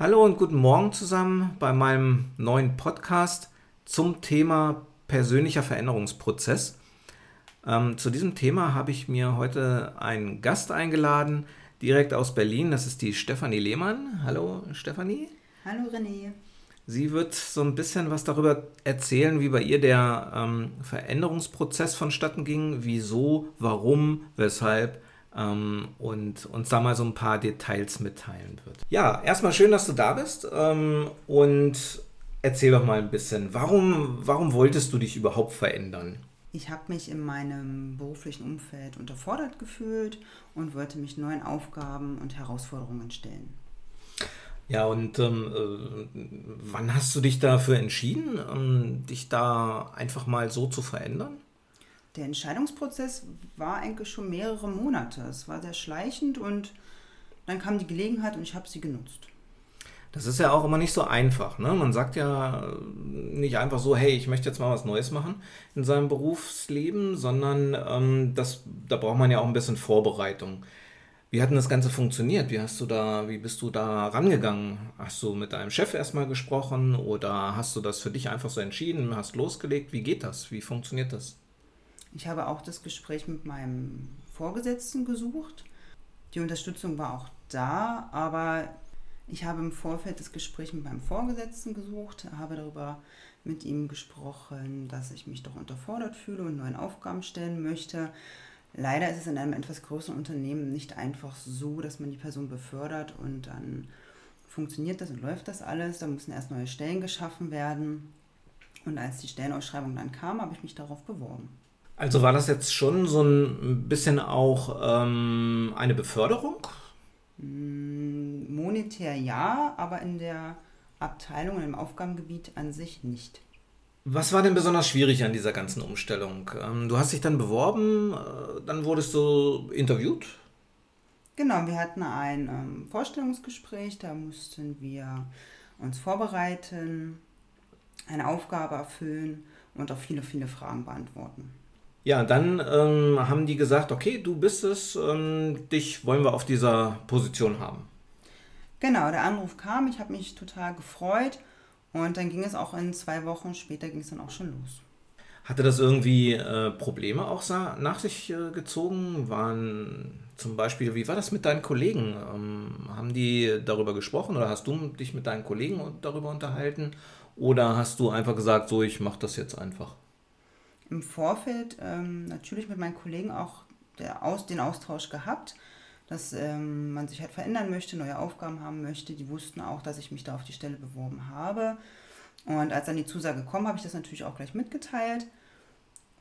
Hallo und guten Morgen zusammen bei meinem neuen Podcast zum Thema persönlicher Veränderungsprozess. Ähm, zu diesem Thema habe ich mir heute einen Gast eingeladen, direkt aus Berlin. Das ist die Stefanie Lehmann. Hallo Stefanie. Hallo René. Sie wird so ein bisschen was darüber erzählen, wie bei ihr der ähm, Veränderungsprozess vonstatten ging, wieso, warum, weshalb ähm, und uns da mal so ein paar Details mitteilen wird. Ja, erstmal schön, dass du da bist ähm, und erzähl doch mal ein bisschen, warum, warum wolltest du dich überhaupt verändern? Ich habe mich in meinem beruflichen Umfeld unterfordert gefühlt und wollte mich neuen Aufgaben und Herausforderungen stellen. Ja, und ähm, äh, wann hast du dich dafür entschieden, ähm, dich da einfach mal so zu verändern? Der Entscheidungsprozess war eigentlich schon mehrere Monate. Es war sehr schleichend und dann kam die Gelegenheit und ich habe sie genutzt. Das ist ja auch immer nicht so einfach. Ne? Man sagt ja nicht einfach so, hey, ich möchte jetzt mal was Neues machen in seinem Berufsleben, sondern ähm, das, da braucht man ja auch ein bisschen Vorbereitung. Wie hat denn das Ganze funktioniert? Wie hast du da, wie bist du da rangegangen? Hast du mit deinem Chef erstmal gesprochen oder hast du das für dich einfach so entschieden, hast losgelegt? Wie geht das? Wie funktioniert das? Ich habe auch das Gespräch mit meinem Vorgesetzten gesucht. Die Unterstützung war auch da, aber ich habe im Vorfeld das Gespräch mit meinem Vorgesetzten gesucht, habe darüber mit ihm gesprochen, dass ich mich doch unterfordert fühle und neuen Aufgaben stellen möchte. Leider ist es in einem etwas größeren Unternehmen nicht einfach so, dass man die Person befördert und dann funktioniert das und läuft das alles. Da müssen erst neue Stellen geschaffen werden. Und als die Stellenausschreibung dann kam, habe ich mich darauf beworben. Also war das jetzt schon so ein bisschen auch ähm, eine Beförderung? Mm, monetär ja, aber in der Abteilung und im Aufgabengebiet an sich nicht. Was war denn besonders schwierig an dieser ganzen Umstellung? Ähm, du hast dich dann beworben, äh, dann wurdest du interviewt? Genau, wir hatten ein ähm, Vorstellungsgespräch, da mussten wir uns vorbereiten, eine Aufgabe erfüllen und auch viele, viele Fragen beantworten. Ja, dann ähm, haben die gesagt, okay, du bist es, ähm, dich wollen wir auf dieser Position haben. Genau, der Anruf kam, ich habe mich total gefreut und dann ging es auch in zwei Wochen später ging es dann auch schon los. Hatte das irgendwie äh, Probleme auch nach sich äh, gezogen? Waren zum Beispiel, wie war das mit deinen Kollegen? Ähm, haben die darüber gesprochen oder hast du dich mit deinen Kollegen darüber unterhalten? Oder hast du einfach gesagt, so, ich mache das jetzt einfach? Im Vorfeld ähm, natürlich mit meinen Kollegen auch der Aus, den Austausch gehabt, dass ähm, man sich halt verändern möchte, neue Aufgaben haben möchte. Die wussten auch, dass ich mich da auf die Stelle beworben habe. Und als dann die Zusage kam, habe ich das natürlich auch gleich mitgeteilt.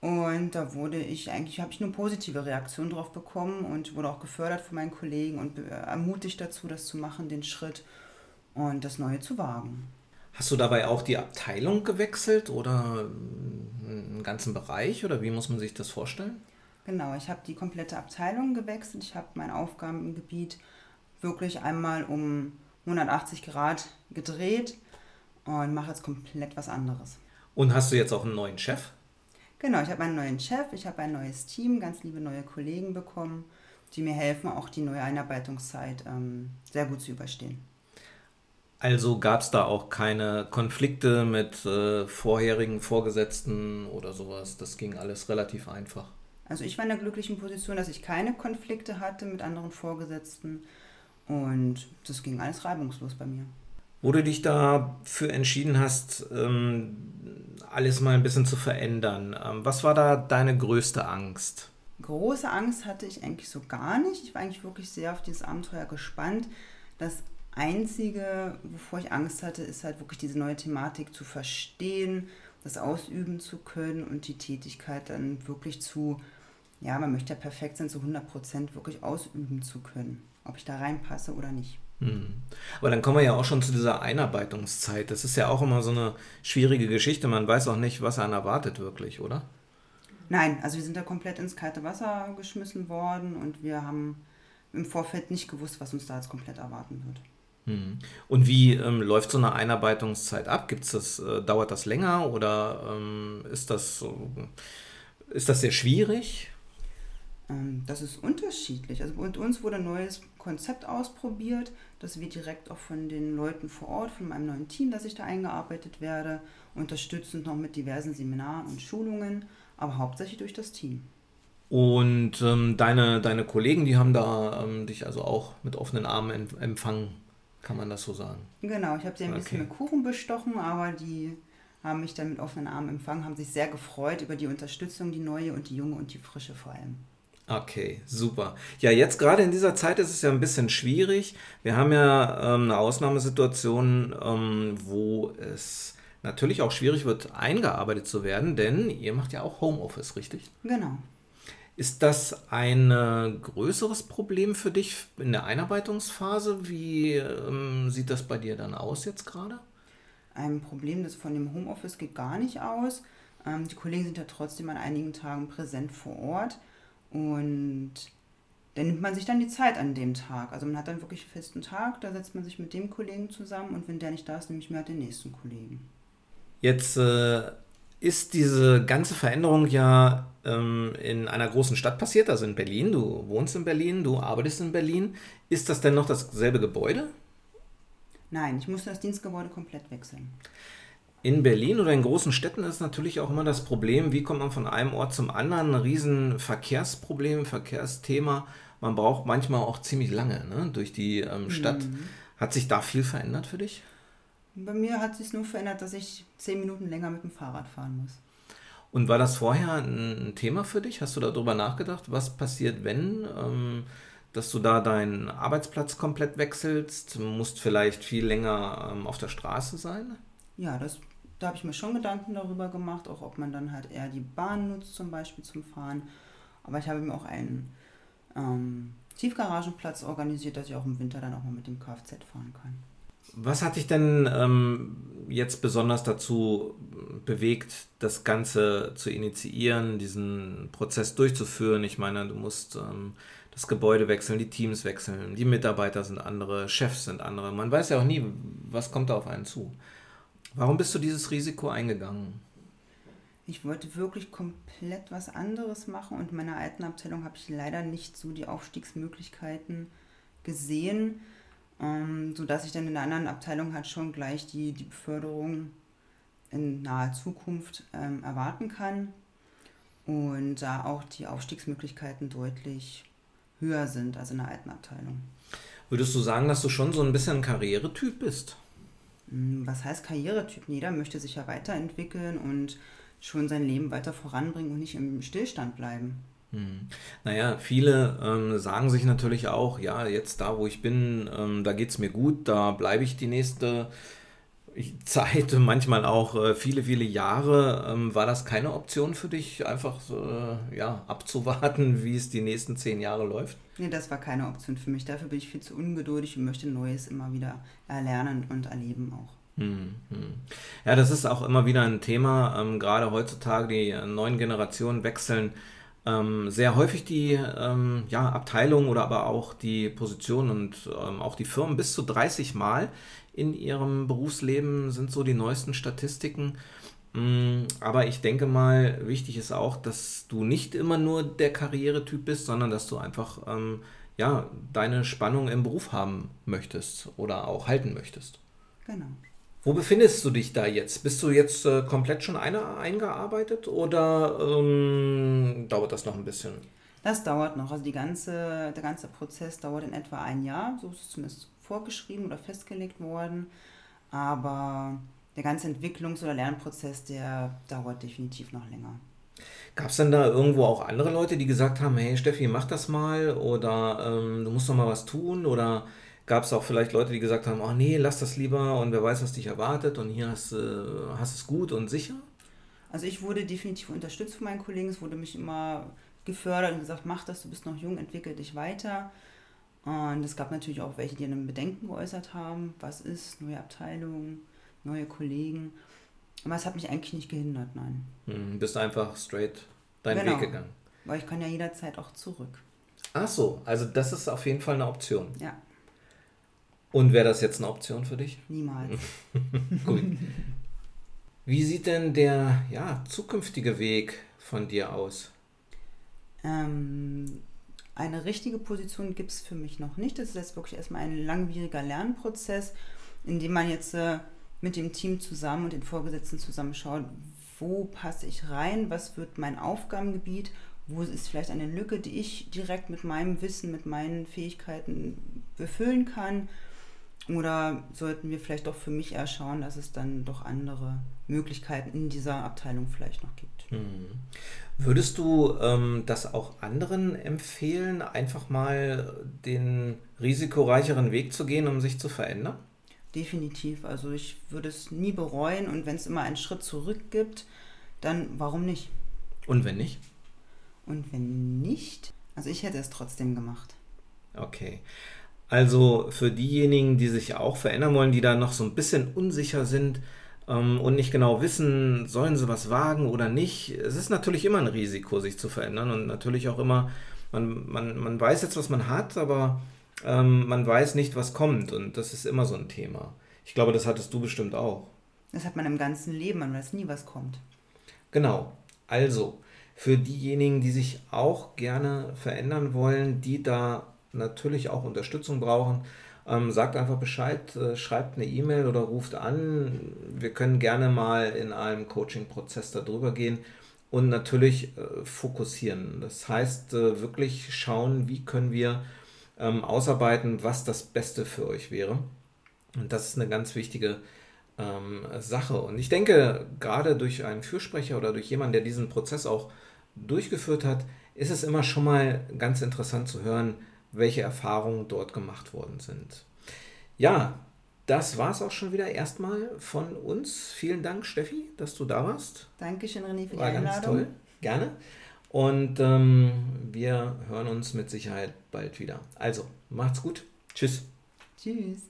Und da wurde ich eigentlich, habe ich nur positive Reaktionen drauf bekommen und wurde auch gefördert von meinen Kollegen und ermutigt dazu, das zu machen, den Schritt und das Neue zu wagen. Hast du dabei auch die Abteilung gewechselt oder einen ganzen Bereich oder wie muss man sich das vorstellen? Genau, ich habe die komplette Abteilung gewechselt. Ich habe mein Aufgabengebiet wirklich einmal um 180 Grad gedreht und mache jetzt komplett was anderes. Und hast du jetzt auch einen neuen Chef? Genau, ich habe einen neuen Chef, ich habe ein neues Team, ganz liebe neue Kollegen bekommen, die mir helfen, auch die neue Einarbeitungszeit ähm, sehr gut zu überstehen. Also gab es da auch keine Konflikte mit äh, vorherigen Vorgesetzten oder sowas. Das ging alles relativ einfach. Also ich war in der glücklichen Position, dass ich keine Konflikte hatte mit anderen Vorgesetzten und das ging alles reibungslos bei mir. Wo du dich dafür entschieden hast, ähm, alles mal ein bisschen zu verändern, ähm, was war da deine größte Angst? Große Angst hatte ich eigentlich so gar nicht. Ich war eigentlich wirklich sehr auf dieses Abenteuer gespannt. Das Einzige, wovor ich Angst hatte, ist halt wirklich diese neue Thematik zu verstehen, das ausüben zu können und die Tätigkeit dann wirklich zu, ja, man möchte ja perfekt sein, zu 100 Prozent wirklich ausüben zu können, ob ich da reinpasse oder nicht. Hm. Aber dann kommen wir ja auch schon zu dieser Einarbeitungszeit. Das ist ja auch immer so eine schwierige Geschichte. Man weiß auch nicht, was einen erwartet wirklich, oder? Nein, also wir sind da komplett ins kalte Wasser geschmissen worden und wir haben im Vorfeld nicht gewusst, was uns da jetzt komplett erwarten wird. Hm. Und wie ähm, läuft so eine Einarbeitungszeit ab? Gibt's das, äh, dauert das länger oder ähm, ist, das, ist das sehr schwierig? Ähm, das ist unterschiedlich. Also mit uns wurde ein neues Konzept ausprobiert. Das wird direkt auch von den Leuten vor Ort, von meinem neuen Team, dass ich da eingearbeitet werde, unterstützend noch mit diversen Seminaren und Schulungen, aber hauptsächlich durch das Team. Und ähm, deine, deine Kollegen, die haben da ähm, dich also auch mit offenen Armen empfangen, kann man das so sagen? Genau, ich habe sie ein okay. bisschen mit Kuchen bestochen, aber die haben mich dann mit offenen Armen empfangen, haben sich sehr gefreut über die Unterstützung, die neue und die junge und die frische vor allem. Okay, super. Ja, jetzt gerade in dieser Zeit ist es ja ein bisschen schwierig. Wir haben ja ähm, eine Ausnahmesituation, ähm, wo es natürlich auch schwierig wird, eingearbeitet zu werden, denn ihr macht ja auch Homeoffice, richtig? Genau. Ist das ein äh, größeres Problem für dich in der Einarbeitungsphase? Wie ähm, sieht das bei dir dann aus jetzt gerade? Ein Problem das von dem Homeoffice geht gar nicht aus. Ähm, die Kollegen sind ja trotzdem an einigen Tagen präsent vor Ort. Und dann nimmt man sich dann die Zeit an dem Tag. Also man hat dann wirklich einen festen Tag, da setzt man sich mit dem Kollegen zusammen und wenn der nicht da ist, nehme ich mir halt den nächsten Kollegen. Jetzt äh, ist diese ganze Veränderung ja ähm, in einer großen Stadt passiert, also in Berlin. Du wohnst in Berlin, du arbeitest in Berlin. Ist das denn noch dasselbe Gebäude? Nein, ich musste das Dienstgebäude komplett wechseln. In Berlin oder in großen Städten ist natürlich auch immer das Problem, wie kommt man von einem Ort zum anderen. Ein riesen Verkehrsproblem, Verkehrsthema. Man braucht manchmal auch ziemlich lange ne, durch die ähm, Stadt. Mhm. Hat sich da viel verändert für dich? Bei mir hat sich nur verändert, dass ich zehn Minuten länger mit dem Fahrrad fahren muss. Und war das vorher ein Thema für dich? Hast du darüber nachgedacht, was passiert, wenn, ähm, dass du da deinen Arbeitsplatz komplett wechselst, musst vielleicht viel länger ähm, auf der Straße sein? Ja, das da habe ich mir schon Gedanken darüber gemacht, auch ob man dann halt eher die Bahn nutzt zum Beispiel zum Fahren. Aber ich habe mir auch einen ähm, Tiefgaragenplatz organisiert, dass ich auch im Winter dann auch mal mit dem Kfz fahren kann. Was hat dich denn ähm, jetzt besonders dazu bewegt, das Ganze zu initiieren, diesen Prozess durchzuführen? Ich meine, du musst ähm, das Gebäude wechseln, die Teams wechseln, die Mitarbeiter sind andere, Chefs sind andere. Man weiß ja auch nie, was kommt da auf einen zu. Warum bist du dieses Risiko eingegangen? Ich wollte wirklich komplett was anderes machen und in meiner alten Abteilung habe ich leider nicht so die Aufstiegsmöglichkeiten gesehen, ähm, sodass ich dann in der anderen Abteilung halt schon gleich die, die Beförderung in naher Zukunft ähm, erwarten kann und da auch die Aufstiegsmöglichkeiten deutlich höher sind als in der alten Abteilung. Würdest du sagen, dass du schon so ein bisschen ein Karrieretyp bist? Hm, was heißt Karrieretyp? Jeder möchte sich ja weiterentwickeln und schon sein Leben weiter voranbringen und nicht im Stillstand bleiben. Hm. Naja, viele ähm, sagen sich natürlich auch, ja, jetzt da, wo ich bin, ähm, da geht es mir gut, da bleibe ich die nächste Zeit, manchmal auch äh, viele, viele Jahre. Ähm, war das keine Option für dich, einfach äh, ja, abzuwarten, wie es die nächsten zehn Jahre läuft? Nee, das war keine Option für mich. Dafür bin ich viel zu ungeduldig und möchte Neues immer wieder erlernen und erleben auch. Hm, hm. Ja, das ist auch immer wieder ein Thema. Ähm, gerade heutzutage, die neuen Generationen wechseln ähm, sehr häufig die ähm, ja, Abteilung oder aber auch die Position und ähm, auch die Firmen bis zu 30 Mal in ihrem Berufsleben sind so die neuesten Statistiken. Mm, aber ich denke mal, wichtig ist auch, dass du nicht immer nur der Karrieretyp bist, sondern dass du einfach ähm, ja, deine Spannung im Beruf haben möchtest oder auch halten möchtest. Genau. Wo befindest du dich da jetzt? Bist du jetzt äh, komplett schon eine, eingearbeitet oder ähm, dauert das noch ein bisschen? Das dauert noch. Also die ganze, der ganze Prozess dauert in etwa ein Jahr. So ist es zumindest vorgeschrieben oder festgelegt worden. Aber der ganze Entwicklungs- oder Lernprozess, der dauert definitiv noch länger. Gab es denn da irgendwo auch andere Leute, die gesagt haben, hey Steffi, mach das mal oder ähm, du musst doch mal was tun oder gab es auch vielleicht Leute, die gesagt haben, oh nee, lass das lieber und wer weiß, was dich erwartet und hier hast du äh, hast es gut und sicher? Also ich wurde definitiv unterstützt von meinen Kollegen, es wurde mich immer gefördert und gesagt, mach das, du bist noch jung, entwickel dich weiter. Und es gab natürlich auch welche, die einen Bedenken geäußert haben, was ist, neue Abteilung, neue Kollegen. Aber es hat mich eigentlich nicht gehindert, nein. Hm, bist einfach straight deinen genau, Weg gegangen. Weil ich kann ja jederzeit auch zurück. Ach so, also das ist auf jeden Fall eine Option. Ja. Und wäre das jetzt eine Option für dich? Niemals. Gut. Wie sieht denn der ja, zukünftige Weg von dir aus? Ähm, eine richtige Position gibt es für mich noch nicht. Das ist jetzt wirklich erstmal ein langwieriger Lernprozess, in dem man jetzt äh, mit dem Team zusammen und den Vorgesetzten zusammen schaut, wo passe ich rein, was wird mein Aufgabengebiet, wo ist vielleicht eine Lücke, die ich direkt mit meinem Wissen, mit meinen Fähigkeiten befüllen kann. Oder sollten wir vielleicht doch für mich eher schauen, dass es dann doch andere Möglichkeiten in dieser Abteilung vielleicht noch gibt. Mhm. Würdest du ähm, das auch anderen empfehlen, einfach mal den risikoreicheren Weg zu gehen, um sich zu verändern? Definitiv. Also ich würde es nie bereuen und wenn es immer einen Schritt zurück gibt, dann warum nicht? Und wenn nicht? Und wenn nicht, also ich hätte es trotzdem gemacht. Okay. Also für diejenigen, die sich auch verändern wollen, die da noch so ein bisschen unsicher sind ähm, und nicht genau wissen, sollen sie was wagen oder nicht, es ist natürlich immer ein Risiko, sich zu verändern und natürlich auch immer, man, man, man weiß jetzt, was man hat, aber ähm, man weiß nicht, was kommt und das ist immer so ein Thema. Ich glaube, das hattest du bestimmt auch. Das hat man im ganzen Leben, man weiß nie, was kommt. Genau. Also, für diejenigen, die sich auch gerne verändern wollen, die da natürlich auch Unterstützung brauchen, ähm, sagt einfach Bescheid, äh, schreibt eine E-Mail oder ruft an. Wir können gerne mal in einem Coaching-Prozess darüber gehen und natürlich äh, fokussieren. Das heißt, äh, wirklich schauen, wie können wir ähm, ausarbeiten, was das Beste für euch wäre. Und das ist eine ganz wichtige ähm, Sache. Und ich denke, gerade durch einen Fürsprecher oder durch jemanden, der diesen Prozess auch durchgeführt hat, ist es immer schon mal ganz interessant zu hören, welche Erfahrungen dort gemacht worden sind. Ja, das war es auch schon wieder erstmal von uns. Vielen Dank, Steffi, dass du da warst. Dankeschön, René, für die war Einladung. Ganz toll, gerne. Und ähm, wir hören uns mit Sicherheit bald wieder. Also, macht's gut. Tschüss. Tschüss.